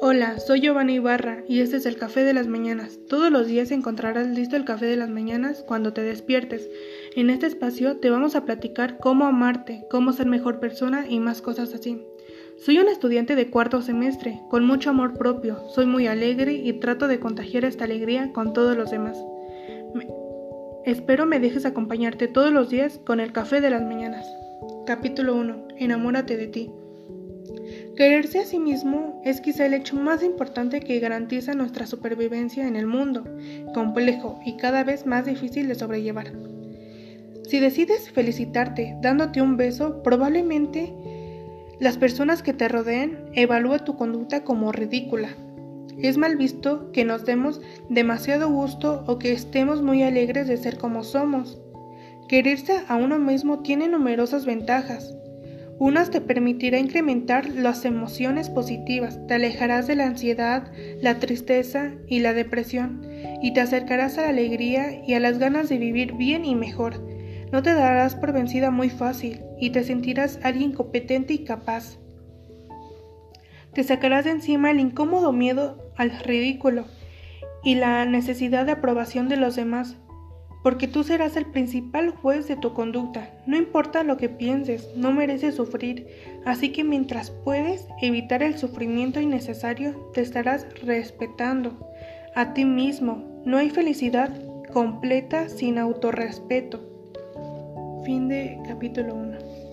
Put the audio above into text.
Hola, soy Giovanna Ibarra y este es el Café de las Mañanas. Todos los días encontrarás listo el Café de las Mañanas cuando te despiertes. En este espacio te vamos a platicar cómo amarte, cómo ser mejor persona y más cosas así. Soy un estudiante de cuarto semestre, con mucho amor propio, soy muy alegre y trato de contagiar esta alegría con todos los demás. Espero me dejes acompañarte todos los días con el Café de las Mañanas. Capítulo 1. Enamórate de ti. Quererse a sí mismo es quizá el hecho más importante que garantiza nuestra supervivencia en el mundo, complejo y cada vez más difícil de sobrellevar. Si decides felicitarte dándote un beso, probablemente las personas que te rodeen evalúen tu conducta como ridícula. Es mal visto que nos demos demasiado gusto o que estemos muy alegres de ser como somos. Quererse a uno mismo tiene numerosas ventajas. Unas te permitirá incrementar las emociones positivas, te alejarás de la ansiedad, la tristeza y la depresión, y te acercarás a la alegría y a las ganas de vivir bien y mejor. No te darás por vencida muy fácil y te sentirás alguien competente y capaz. Te sacarás de encima el incómodo miedo al ridículo y la necesidad de aprobación de los demás porque tú serás el principal juez de tu conducta. No importa lo que pienses, no mereces sufrir, así que mientras puedes evitar el sufrimiento innecesario, te estarás respetando a ti mismo. No hay felicidad completa sin autorrespeto. Fin de capítulo 1.